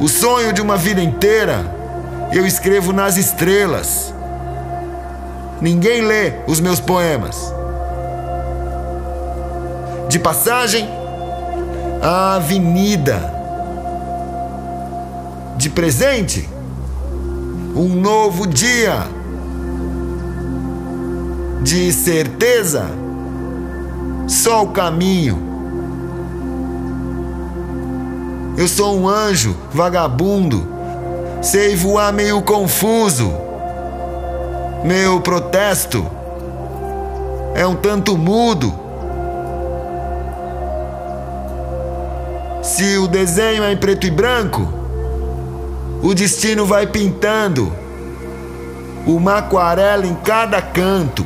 O sonho de uma vida inteira eu escrevo nas estrelas. Ninguém lê os meus poemas. De passagem, a avenida. De presente, um novo dia. De certeza, só o caminho. Eu sou um anjo vagabundo, sei voar meio confuso. Meu protesto é um tanto mudo. Se o desenho é em preto e branco, o destino vai pintando uma aquarela em cada canto.